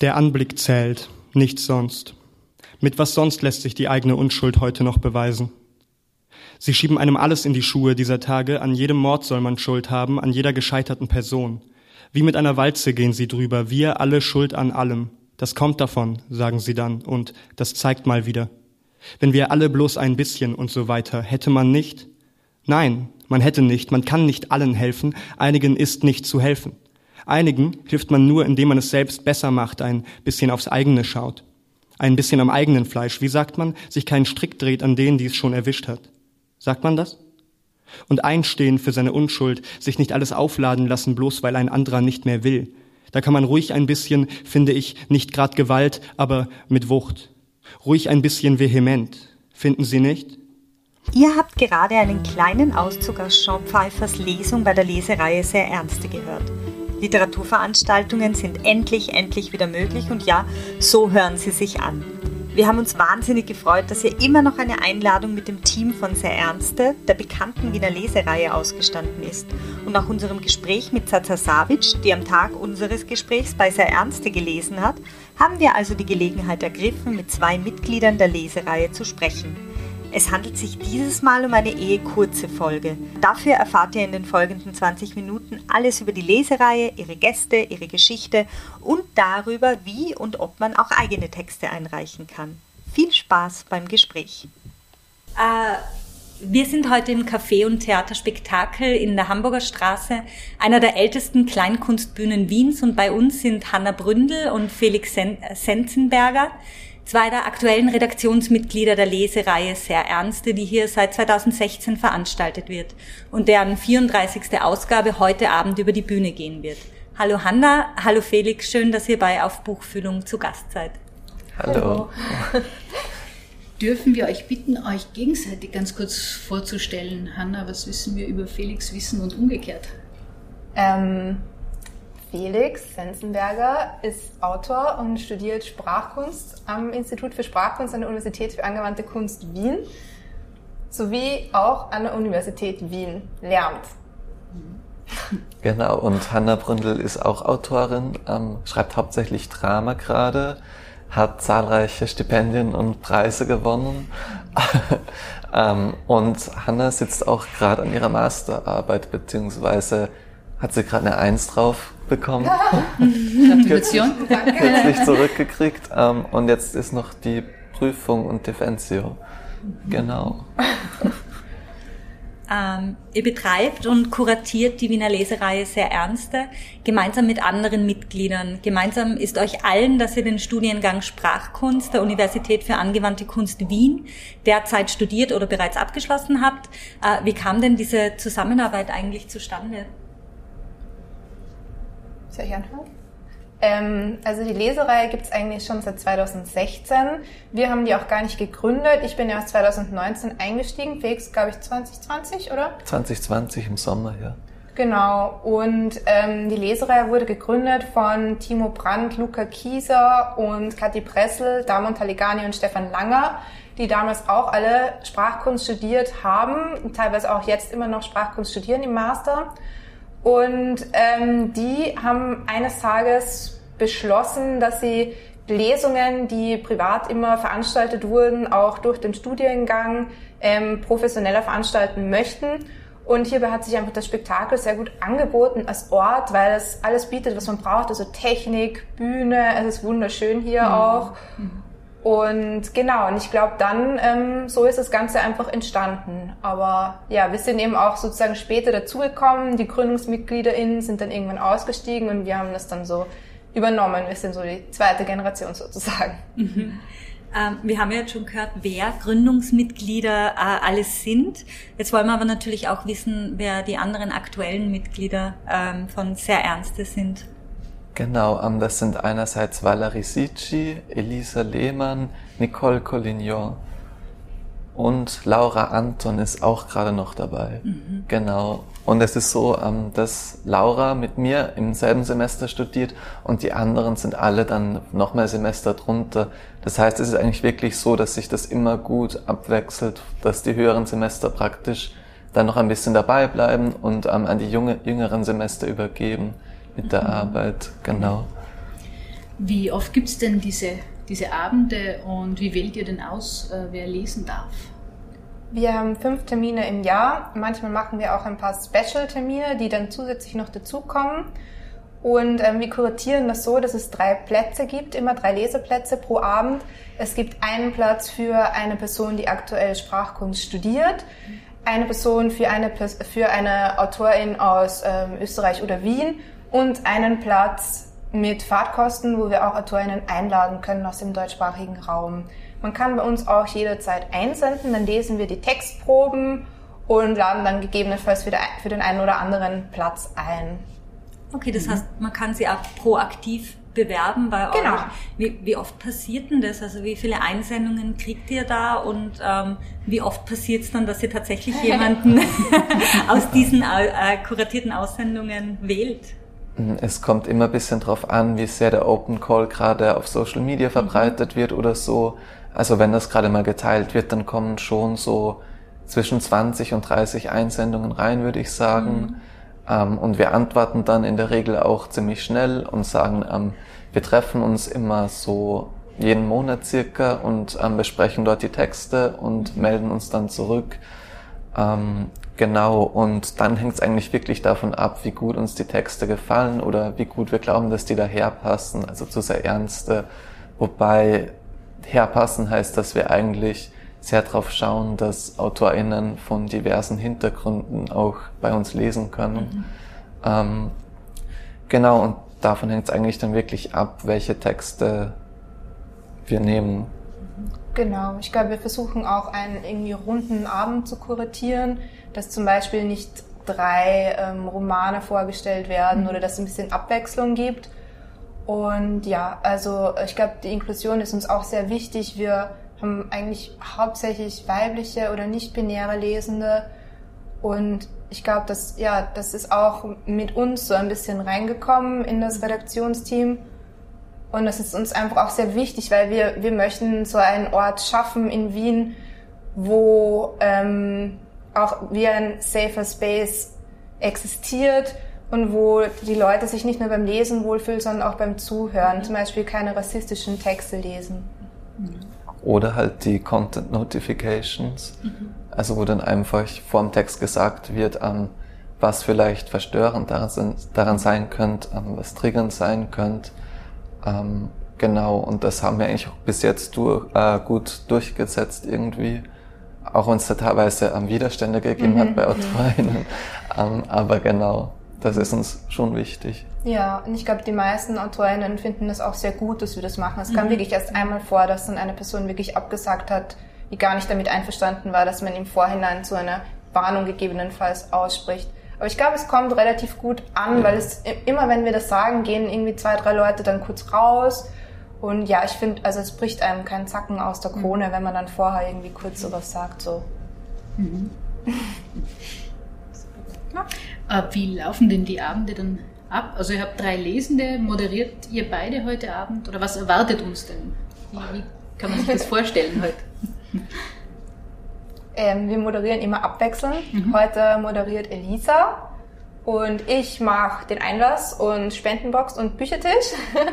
Der Anblick zählt, nichts sonst. Mit was sonst lässt sich die eigene Unschuld heute noch beweisen? Sie schieben einem alles in die Schuhe dieser Tage, an jedem Mord soll man Schuld haben, an jeder gescheiterten Person. Wie mit einer Walze gehen sie drüber, wir alle Schuld an allem. Das kommt davon, sagen sie dann, und das zeigt mal wieder. Wenn wir alle bloß ein bisschen und so weiter, hätte man nicht? Nein, man hätte nicht, man kann nicht allen helfen, einigen ist nicht zu helfen. Einigen hilft man nur, indem man es selbst besser macht, ein bisschen aufs eigene schaut. Ein bisschen am eigenen Fleisch, wie sagt man, sich keinen Strick dreht an denen, die es schon erwischt hat. Sagt man das? Und einstehen für seine Unschuld, sich nicht alles aufladen lassen, bloß weil ein anderer nicht mehr will. Da kann man ruhig ein bisschen, finde ich, nicht grad Gewalt, aber mit Wucht. Ruhig ein bisschen vehement. Finden Sie nicht? Ihr habt gerade einen kleinen Auszug aus Jean Pfeiffers Lesung bei der Lesereihe Sehr Ernste gehört. Literaturveranstaltungen sind endlich, endlich wieder möglich und ja, so hören sie sich an. Wir haben uns wahnsinnig gefreut, dass hier immer noch eine Einladung mit dem Team von Sehr Ernste, der bekannten Wiener Lesereihe, ausgestanden ist. Und nach unserem Gespräch mit Zaza Savic, die am Tag unseres Gesprächs bei Sehr Ernste gelesen hat, haben wir also die Gelegenheit ergriffen, mit zwei Mitgliedern der Lesereihe zu sprechen. Es handelt sich dieses Mal um eine ehe kurze Folge. Dafür erfahrt ihr in den folgenden 20 Minuten alles über die Lesereihe, ihre Gäste, ihre Geschichte und darüber, wie und ob man auch eigene Texte einreichen kann. Viel Spaß beim Gespräch. Äh, wir sind heute im Café- und Theaterspektakel in der Hamburger Straße, einer der ältesten Kleinkunstbühnen Wiens. Und bei uns sind Hanna Bründel und Felix Senzenberger zwei der aktuellen Redaktionsmitglieder der Lesereihe Sehr Ernste, die hier seit 2016 veranstaltet wird und deren 34. Ausgabe heute Abend über die Bühne gehen wird. Hallo Hanna, hallo Felix, schön, dass ihr bei Auf Buchfühlung zu Gast seid. Hallo. Dürfen wir euch bitten, euch gegenseitig ganz kurz vorzustellen? Hanna, was wissen wir über Felix Wissen und umgekehrt? Ähm, Felix Sensenberger ist Autor und studiert Sprachkunst am Institut für Sprachkunst an der Universität für angewandte Kunst Wien sowie auch an der Universität Wien lernt. Genau, und Hanna Bründel ist auch Autorin, ähm, schreibt hauptsächlich Drama gerade, hat zahlreiche Stipendien und Preise gewonnen. ähm, und Hanna sitzt auch gerade an ihrer Masterarbeit, beziehungsweise hat sie gerade eine Eins drauf bekommen. Gratulation. Kürzlich zurückgekriegt. Ähm, und jetzt ist noch die Prüfung und Defensio. Genau. Ähm, ihr betreibt und kuratiert die Wiener Lesereihe sehr ernste, gemeinsam mit anderen Mitgliedern. Gemeinsam ist euch allen, dass ihr den Studiengang Sprachkunst der Universität für angewandte Kunst Wien derzeit studiert oder bereits abgeschlossen habt. Äh, wie kam denn diese Zusammenarbeit eigentlich zustande? Soll ich anfangen? Ähm, also die Lesereihe gibt es eigentlich schon seit 2016. Wir haben die auch gar nicht gegründet. Ich bin ja 2019 eingestiegen. Felix, glaube ich, 2020, oder? 2020 im Sommer, ja. Genau. Und ähm, die Lesereihe wurde gegründet von Timo Brandt, Luca Kieser und Kathi Pressel, Damon Taligani und Stefan Langer, die damals auch alle Sprachkunst studiert haben und teilweise auch jetzt immer noch Sprachkunst studieren im Master. Und ähm, die haben eines Tages beschlossen, dass sie Lesungen, die privat immer veranstaltet wurden, auch durch den Studiengang ähm, professioneller veranstalten möchten. Und hierbei hat sich einfach das Spektakel sehr gut angeboten als Ort, weil es alles bietet, was man braucht. Also Technik, Bühne, es ist wunderschön hier mhm. auch. Mhm. Und genau, und ich glaube, dann ähm, so ist das Ganze einfach entstanden. Aber ja, wir sind eben auch sozusagen später dazugekommen. Die GründungsmitgliederInnen sind dann irgendwann ausgestiegen und wir haben das dann so übernommen. Wir sind so die zweite Generation sozusagen. Mhm. Ähm, wir haben ja jetzt schon gehört, wer Gründungsmitglieder äh, alles sind. Jetzt wollen wir aber natürlich auch wissen, wer die anderen aktuellen Mitglieder ähm, von Sehr Ernste sind. Genau, ähm, das sind einerseits Valerie Sicci, Elisa Lehmann, Nicole Collignon und Laura Anton ist auch gerade noch dabei. Mhm. Genau. Und es ist so, ähm, dass Laura mit mir im selben Semester studiert und die anderen sind alle dann nochmal Semester drunter. Das heißt, es ist eigentlich wirklich so, dass sich das immer gut abwechselt, dass die höheren Semester praktisch dann noch ein bisschen dabei bleiben und ähm, an die junge, jüngeren Semester übergeben mit der mhm. Arbeit, genau. Wie oft gibt es denn diese, diese Abende und wie wählt ihr denn aus, äh, wer lesen darf? Wir haben fünf Termine im Jahr. Manchmal machen wir auch ein paar Special-Termine, die dann zusätzlich noch dazukommen. Und ähm, wir kuratieren das so, dass es drei Plätze gibt, immer drei Leseplätze pro Abend. Es gibt einen Platz für eine Person, die aktuell Sprachkunst studiert, eine Person für eine, für eine Autorin aus ähm, Österreich oder Wien und einen Platz mit Fahrtkosten, wo wir auch Autorinnen einladen können aus dem deutschsprachigen Raum. Man kann bei uns auch jederzeit einsenden, dann lesen wir die Textproben und laden dann gegebenenfalls für, für den einen oder anderen Platz ein. Okay, das mhm. heißt, man kann sie auch proaktiv bewerben bei genau. euch. Wie, wie oft passiert denn das? Also wie viele Einsendungen kriegt ihr da und ähm, wie oft passiert es dann, dass ihr tatsächlich jemanden aus diesen äh, kuratierten Aussendungen wählt? Es kommt immer ein bisschen drauf an, wie sehr der Open Call gerade auf Social Media verbreitet mhm. wird oder so. Also wenn das gerade mal geteilt wird, dann kommen schon so zwischen 20 und 30 Einsendungen rein, würde ich sagen. Mhm. Ähm, und wir antworten dann in der Regel auch ziemlich schnell und sagen, ähm, wir treffen uns immer so jeden Monat circa und ähm, besprechen dort die Texte und mhm. melden uns dann zurück. Ähm, genau, und dann hängt es eigentlich wirklich davon ab, wie gut uns die Texte gefallen oder wie gut wir glauben, dass die daherpassen, also zu sehr ernste. Wobei herpassen heißt, dass wir eigentlich sehr darauf schauen, dass AutorInnen von diversen Hintergründen auch bei uns lesen können. Mhm. Ähm, genau, und davon hängt es eigentlich dann wirklich ab, welche Texte wir nehmen. Genau, ich glaube, wir versuchen auch einen irgendwie runden Abend zu kuratieren, dass zum Beispiel nicht drei ähm, Romane vorgestellt werden mhm. oder dass es ein bisschen Abwechslung gibt. Und ja, also ich glaube, die Inklusion ist uns auch sehr wichtig. Wir haben eigentlich hauptsächlich weibliche oder nicht-binäre Lesende. Und ich glaube, dass, ja, das ist auch mit uns so ein bisschen reingekommen in das Redaktionsteam. Und das ist uns einfach auch sehr wichtig, weil wir, wir möchten so einen Ort schaffen in Wien, wo ähm, auch wie ein safer Space existiert und wo die Leute sich nicht nur beim Lesen wohlfühlen, sondern auch beim Zuhören. Zum Beispiel keine rassistischen Texte lesen. Oder halt die Content Notifications, mhm. also wo dann einfach vor dem Text gesagt wird, ähm, was vielleicht verstörend daran, daran sein könnte, ähm, was triggernd sein könnte ähm, genau, und das haben wir eigentlich auch bis jetzt durch, äh, gut durchgesetzt irgendwie. Auch wenn es da teilweise ähm, Widerstände gegeben mhm. hat bei Autorinnen. ähm, aber genau, das ist uns schon wichtig. Ja, und ich glaube, die meisten Autorinnen finden das auch sehr gut, dass wir das machen. Es kam mhm. wirklich erst einmal vor, dass dann eine Person wirklich abgesagt hat, die gar nicht damit einverstanden war, dass man im Vorhinein zu einer Warnung gegebenenfalls ausspricht. Aber ich glaube, es kommt relativ gut an, weil es immer, wenn wir das sagen, gehen irgendwie zwei, drei Leute dann kurz raus. Und ja, ich finde, also es bricht einem keinen Zacken aus der Krone, wenn man dann vorher irgendwie kurz sowas sagt. So. Mhm. ja. Wie laufen denn die Abende dann ab? Also ihr habt drei Lesende, moderiert ihr beide heute Abend oder was erwartet uns denn? Wie, wie kann man sich das vorstellen heute? Ähm, wir moderieren immer abwechselnd. Mhm. Heute moderiert Elisa und ich mache den Einlass und Spendenbox und Büchertisch.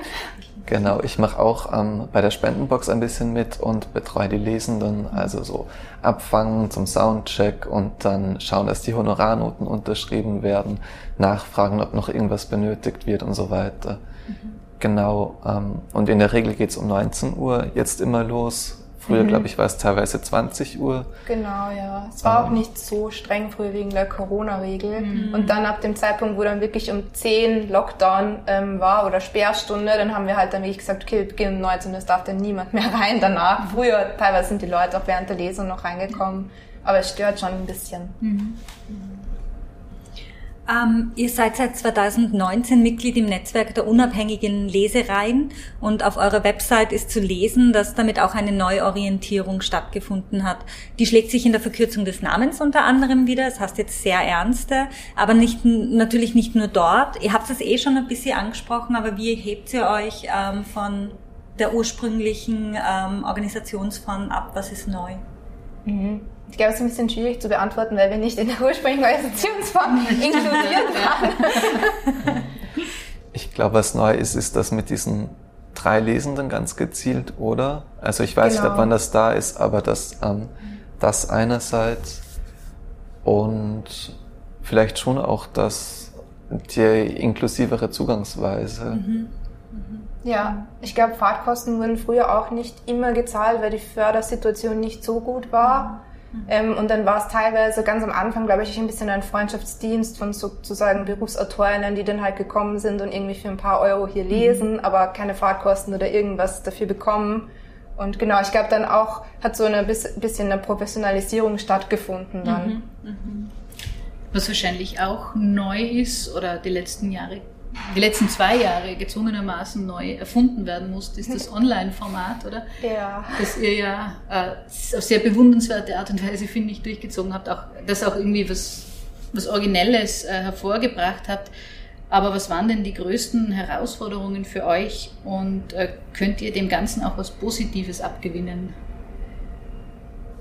Genau, ich mache auch ähm, bei der Spendenbox ein bisschen mit und betreue die Lesenden, also so abfangen zum Soundcheck und dann schauen, dass die Honorarnoten unterschrieben werden, nachfragen, ob noch irgendwas benötigt wird und so weiter. Mhm. Genau, ähm, und in der Regel geht's um 19 Uhr jetzt immer los Früher, mhm. glaube ich, war es teilweise 20 Uhr. Genau, ja. Es war ähm. auch nicht so streng früher wegen der Corona-Regel. Mhm. Und dann ab dem Zeitpunkt, wo dann wirklich um 10 Lockdown ähm, war oder Sperrstunde, dann haben wir halt dann wirklich gesagt, okay, wir beginnen um 19 es darf dann niemand mehr rein danach. Mhm. Früher teilweise sind die Leute auch während der Lesung noch reingekommen. Aber es stört schon ein bisschen. Mhm. Ähm, ihr seid seit 2019 Mitglied im Netzwerk der unabhängigen Lesereien und auf eurer Website ist zu lesen, dass damit auch eine Neuorientierung stattgefunden hat. Die schlägt sich in der Verkürzung des Namens unter anderem wieder, das heißt jetzt sehr ernste, aber nicht, natürlich nicht nur dort. Ihr habt es eh schon ein bisschen angesprochen, aber wie hebt ihr euch ähm, von der ursprünglichen ähm, Organisationsform ab? Was ist neu? Mhm. Ich glaube, es ist ein bisschen schwierig zu beantworten, weil wir nicht in der ursprünglichen Organisationsform inkludiert waren. Ich glaube, was neu ist, ist, dass mit diesen drei Lesenden ganz gezielt, oder? Also ich weiß genau. nicht, wann das da ist, aber das, ähm, das einerseits und vielleicht schon auch das, die inklusivere Zugangsweise. Mhm. Mhm. Ja, ich glaube, Fahrtkosten wurden früher auch nicht immer gezahlt, weil die Fördersituation nicht so gut war. Mhm. Ähm, und dann war es teilweise ganz am Anfang, glaube ich, ein bisschen ein Freundschaftsdienst von sozusagen Berufsautorinnen, die dann halt gekommen sind und irgendwie für ein paar Euro hier mhm. lesen, mhm. aber keine Fahrtkosten oder irgendwas dafür bekommen. Und genau, ich glaube dann auch, hat so ein bisschen eine Professionalisierung stattgefunden dann. Mhm. Mhm. Was wahrscheinlich auch neu ist oder die letzten Jahre die letzten zwei Jahre gezwungenermaßen neu erfunden werden musste, ist das Online-Format, oder? Ja. Das ihr ja äh, auf sehr bewundernswerte Art und Weise, finde ich, durchgezogen habt, auch, das auch irgendwie was, was Originelles äh, hervorgebracht habt. Aber was waren denn die größten Herausforderungen für euch und äh, könnt ihr dem Ganzen auch was Positives abgewinnen?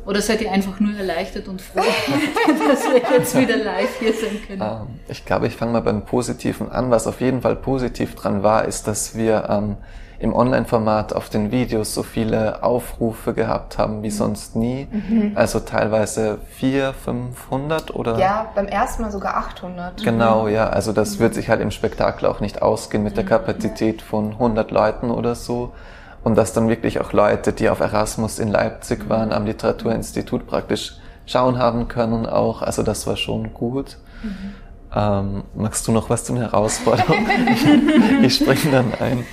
Oder seid ihr einfach nur erleichtert und froh, dass wir jetzt wieder live hier sein können? Ähm, ich glaube, ich fange mal beim Positiven an. Was auf jeden Fall positiv dran war, ist, dass wir ähm, im Online-Format auf den Videos so viele Aufrufe gehabt haben wie mhm. sonst nie. Mhm. Also teilweise 400, 500 oder? Ja, beim ersten Mal sogar 800. Genau, ja. Also das mhm. wird sich halt im Spektakel auch nicht ausgehen mit der mhm. Kapazität von 100 Leuten oder so. Und dass dann wirklich auch Leute, die auf Erasmus in Leipzig waren, am Literaturinstitut praktisch schauen haben können auch. Also das war schon gut. Mhm. Ähm, magst du noch was zu den Herausforderungen? ich springe dann ein.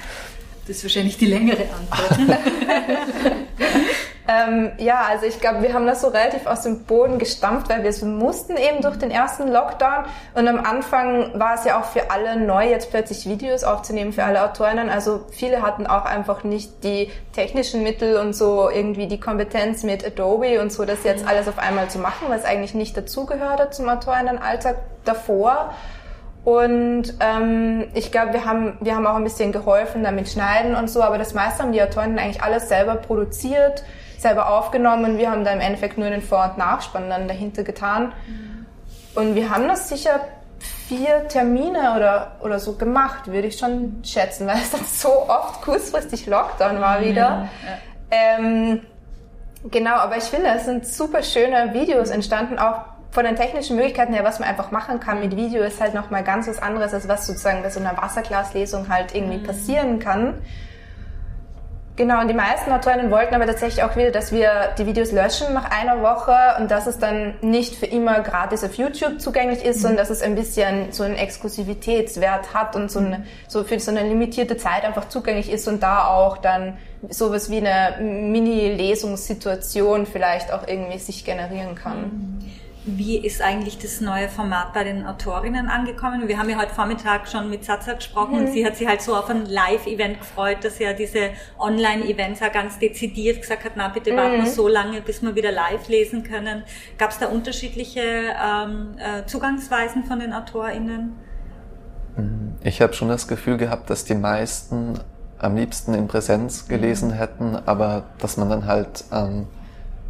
Das ist wahrscheinlich die längere Antwort. Ähm, ja, also ich glaube, wir haben das so relativ aus dem Boden gestampft, weil wir es mussten eben durch den ersten Lockdown. Und am Anfang war es ja auch für alle neu, jetzt plötzlich Videos aufzunehmen, für alle Autorinnen. Also viele hatten auch einfach nicht die technischen Mittel und so irgendwie die Kompetenz mit Adobe und so, das jetzt mhm. alles auf einmal zu machen, was eigentlich nicht dazugehörte zum Autorinnenalltag davor. Und ähm, ich glaube, wir haben, wir haben auch ein bisschen geholfen damit schneiden und so, aber das meiste haben die Autorinnen eigentlich alles selber produziert selber aufgenommen. Wir haben da im Endeffekt nur den Vor- und Nachspann dann dahinter getan. Und wir haben das sicher vier Termine oder, oder so gemacht, würde ich schon schätzen, weil es dann so oft kurzfristig Lockdown war wieder. Ja, ja. Ähm, genau, aber ich finde, es sind super schöne Videos entstanden, auch von den technischen Möglichkeiten her, was man einfach machen kann mit Video, ist halt nochmal ganz was anderes, als was sozusagen bei so einer Wasserglaslesung halt irgendwie mhm. passieren kann. Genau, und die meisten Autorinnen wollten aber tatsächlich auch wieder, dass wir die Videos löschen nach einer Woche und dass es dann nicht für immer gratis auf YouTube zugänglich ist, mhm. sondern dass es ein bisschen so einen Exklusivitätswert hat und so, eine, so für so eine limitierte Zeit einfach zugänglich ist und da auch dann sowas wie eine Mini-Lesungssituation vielleicht auch irgendwie sich generieren kann. Mhm wie ist eigentlich das neue Format bei den Autorinnen angekommen? Wir haben ja heute Vormittag schon mit Satza gesprochen mhm. und sie hat sich halt so auf ein Live-Event gefreut, dass ja diese Online-Events ja ganz dezidiert gesagt hat, na bitte warten wir mhm. so lange, bis wir wieder live lesen können. Gab es da unterschiedliche ähm, äh, Zugangsweisen von den AutorInnen? Ich habe schon das Gefühl gehabt, dass die meisten am liebsten in Präsenz gelesen mhm. hätten, aber dass man dann halt ähm,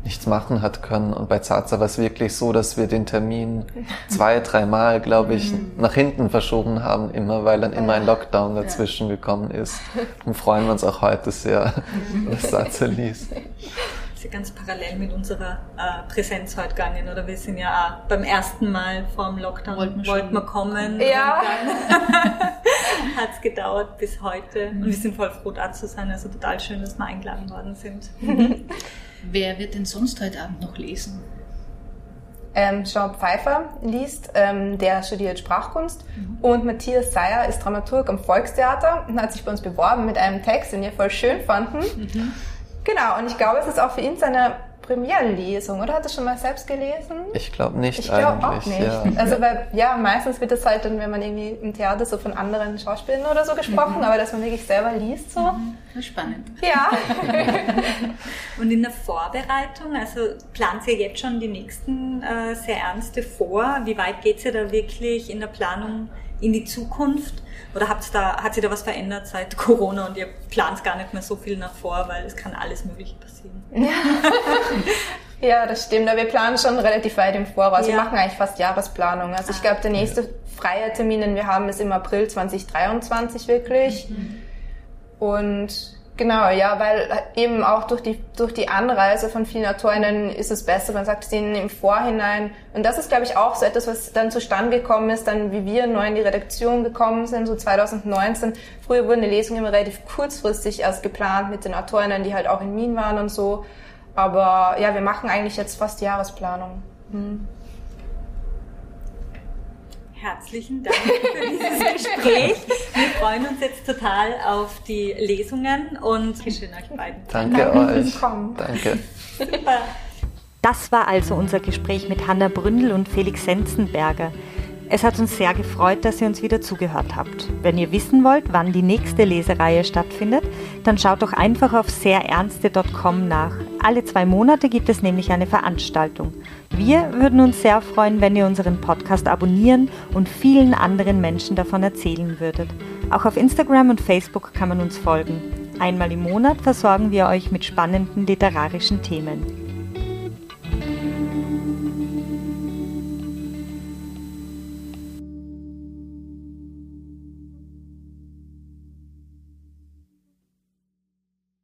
nichts machen hat können. Und bei Zaza war es wirklich so, dass wir den Termin zwei, dreimal, glaube ich, mhm. nach hinten verschoben haben, immer, weil dann immer ein Lockdown dazwischen gekommen ist. Und freuen wir uns auch heute sehr, dass Zaza liest. Das ist ja ganz parallel mit unserer äh, Präsenz heute gegangen, oder? Wir sind ja auch beim ersten Mal vor dem Lockdown, wollten wir, wollten wir kommen. Ja. hat es gedauert bis heute. Und wir sind voll froh, da zu sein. Also total schön, dass wir eingeladen worden sind. Wer wird denn sonst heute Abend noch lesen? Ähm, Jean Pfeiffer liest, ähm, der studiert Sprachkunst mhm. und Matthias Seyer ist Dramaturg am Volkstheater und hat sich bei uns beworben mit einem Text, den wir voll schön fanden. Mhm. Genau, und ich glaube, es ist auch für ihn seine Premierlesung, oder? Hat er schon mal selbst gelesen? Ich glaube nicht. Ich glaube auch nicht. Ja. Also weil, ja, meistens wird es halt dann, wenn man irgendwie im Theater so von anderen Schauspielern oder so gesprochen, mhm. aber dass man wirklich selber liest so. Mhm. Spannend. Ja. Und in der Vorbereitung, also plant ihr jetzt schon die nächsten äh, sehr ernste vor? Wie weit geht ihr da wirklich in der Planung in die Zukunft? Oder habt da, hat sich da was verändert seit Corona und ihr plant gar nicht mehr so viel nach vor, weil es kann alles Mögliche passieren? ja, das stimmt. Aber wir planen schon relativ weit im Voraus. Ja. Wir machen eigentlich fast Jahresplanung. Also ich ah. glaube, der nächste freie Termin, den wir haben, ist im April 2023 wirklich. Mhm. Und Genau, ja, weil eben auch durch die, durch die Anreise von vielen Autorinnen ist es besser, man sagt es ihnen im Vorhinein. Und das ist, glaube ich, auch so etwas, was dann zustande gekommen ist, dann wie wir neu in die Redaktion gekommen sind, so 2019. Früher wurden die Lesungen immer relativ kurzfristig erst geplant mit den Autorinnen, die halt auch in Wien waren und so. Aber ja, wir machen eigentlich jetzt fast Jahresplanung. Hm herzlichen Dank für dieses Gespräch. Wir freuen uns jetzt total auf die Lesungen und schön euch beiden. Danke, Danke euch. Danke. Super. Das war also unser Gespräch mit Hanna Bründel und Felix Senzenberger. Es hat uns sehr gefreut, dass ihr uns wieder zugehört habt. Wenn ihr wissen wollt, wann die nächste Lesereihe stattfindet, dann schaut doch einfach auf sehrernste.com nach. Alle zwei Monate gibt es nämlich eine Veranstaltung. Wir würden uns sehr freuen, wenn ihr unseren Podcast abonnieren und vielen anderen Menschen davon erzählen würdet. Auch auf Instagram und Facebook kann man uns folgen. Einmal im Monat versorgen wir euch mit spannenden literarischen Themen.